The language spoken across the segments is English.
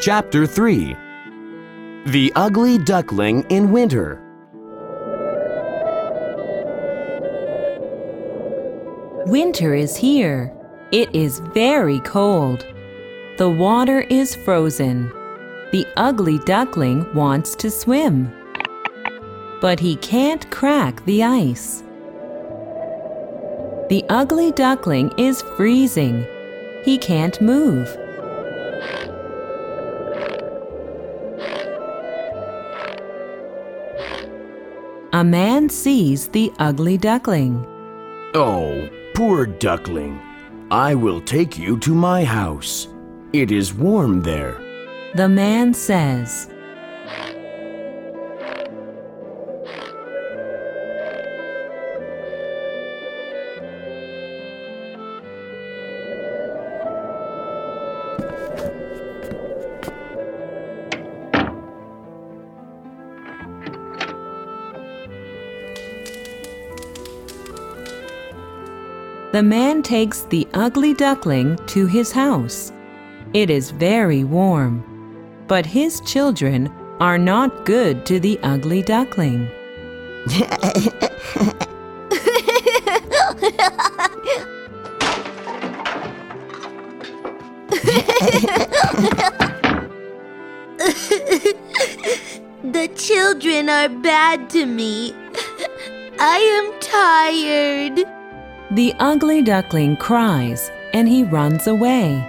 Chapter 3 The Ugly Duckling in Winter. Winter is here. It is very cold. The water is frozen. The ugly duckling wants to swim. But he can't crack the ice. The ugly duckling is freezing. He can't move. A man sees the ugly duckling. Oh, poor duckling. I will take you to my house. It is warm there. The man says, The man takes the ugly duckling to his house. It is very warm, but his children are not good to the ugly duckling. The children are bad to me. I am tired. The ugly duckling cries and he runs away.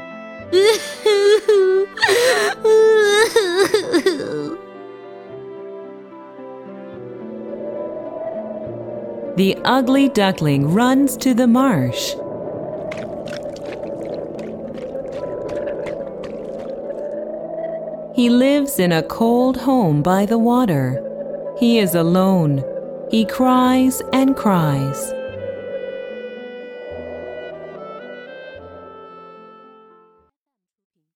The ugly duckling runs to the marsh. He lives in a cold home by the water. He is alone. He cries and cries.